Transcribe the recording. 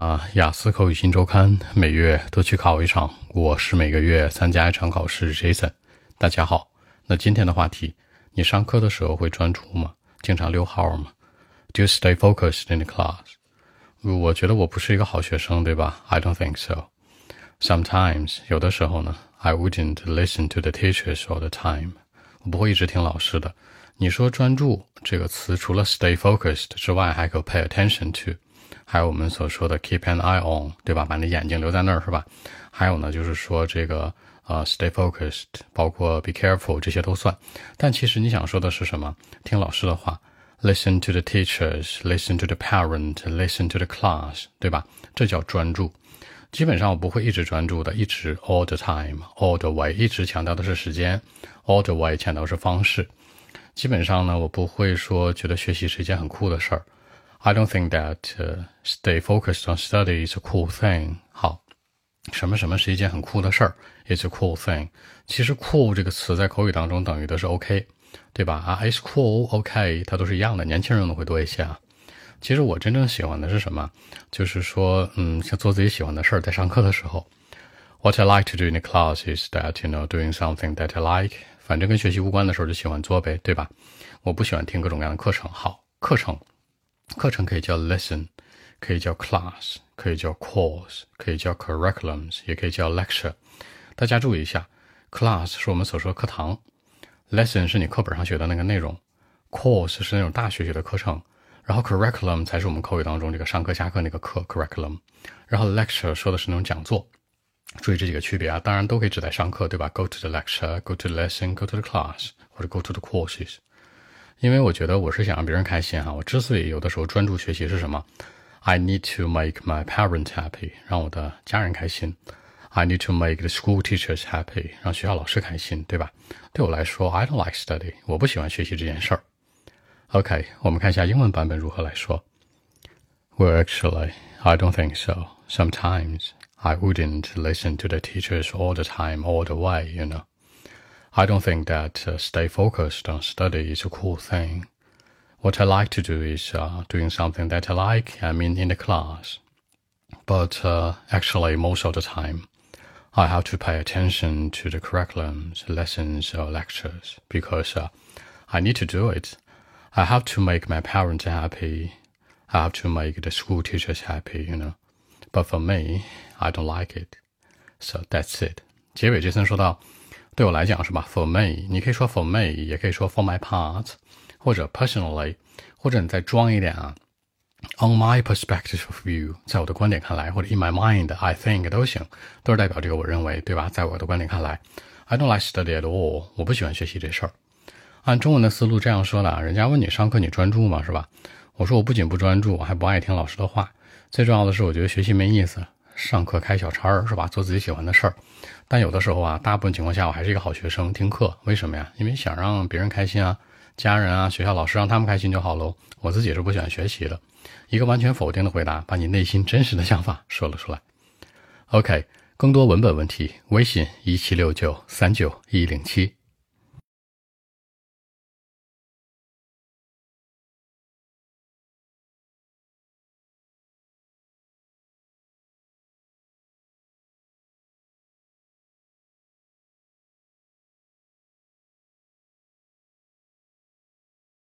啊，雅思口语新周刊每月都去考一场，我是每个月参加一场考试。Jason，大家好。那今天的话题，你上课的时候会专注吗？经常溜号吗？Do you stay focused in the class？我觉得我不是一个好学生，对吧？I don't think so. Sometimes，有的时候呢，I wouldn't listen to the teachers all the time。我不会一直听老师的。你说专注这个词，除了 stay focused 之外，还可以 pay attention to。还有我们所说的 keep an eye on，对吧？把你眼睛留在那儿，是吧？还有呢，就是说这个呃 stay focused，包括 be careful 这些都算。但其实你想说的是什么？听老师的话，listen to the teachers，listen to the parent，listen to the class，对吧？这叫专注。基本上我不会一直专注的，一直 all the time，all the way，一直强调的是时间，all the way 强调是方式。基本上呢，我不会说觉得学习是一件很酷的事儿。I don't think that stay focused on study is a cool thing。好，什么什么是一件很酷的事儿？It's a cool thing。其实 cool 这个词在口语当中等于的是 OK，对吧？啊，It's cool，OK，它都是一样的。年轻人用的会多一些啊。其实我真正喜欢的是什么？就是说，嗯，像做自己喜欢的事儿，在上课的时候。What I like to do in the class is that you know doing something that I like。反正跟学习无关的时候就喜欢做呗，对吧？我不喜欢听各种各样的课程。好，课程。课程可以叫 lesson，可以叫 class，可以叫 course，可以叫 curriculums，也可以叫 lecture。大家注意一下，class 是我们所说的课堂，lesson 是你课本上学的那个内容，course 是那种大学学的课程，然后 curriculum 才是我们口语当中这个上课下课那个课 curriculum，然后 lecture 说的是那种讲座。注意这几个区别啊，当然都可以指代上课，对吧？Go to the lecture，go to the lesson，go to the class，或者 go to the courses。因为我觉得我是想让别人开心哈。我之所以有的时候专注学习是什么？I need to make my parents happy，让我的家人开心。I need to make the school teachers happy，让学校老师开心，对吧？对我来说，I don't like study，我不喜欢学习这件事儿。OK，我们看一下英文版本如何来说。Well, actually, I don't think so. Sometimes I wouldn't listen to the teachers all the time, all the way, you know. I don't think that uh, stay focused on study is a cool thing. What I like to do is uh, doing something that I like, I mean, in the class. But uh, actually, most of the time, I have to pay attention to the curriculums, lessons, or lectures because uh, I need to do it. I have to make my parents happy. I have to make the school teachers happy, you know. But for me, I don't like it. So that's it. 结尾这层说到。 对我来讲是吧？For me，你可以说 For me，也可以说 For my part，或者 Personally，或者你再装一点啊。On my perspective of view，在我的观点看来，或者 In my mind，I think 都行，都是代表这个我认为，对吧？在我的观点看来，I don't like study at all，我不喜欢学习这事儿。按中文的思路这样说的啊，人家问你上课你专注吗？是吧？我说我不仅不专注，我还不爱听老师的话。最重要的是，我觉得学习没意思。上课开小差儿是吧？做自己喜欢的事儿，但有的时候啊，大部分情况下我还是一个好学生，听课。为什么呀？因为想让别人开心啊，家人啊，学校老师让他们开心就好喽。我自己是不喜欢学习的。一个完全否定的回答，把你内心真实的想法说了出来。OK，更多文本问题，微信一七六九三九一零七。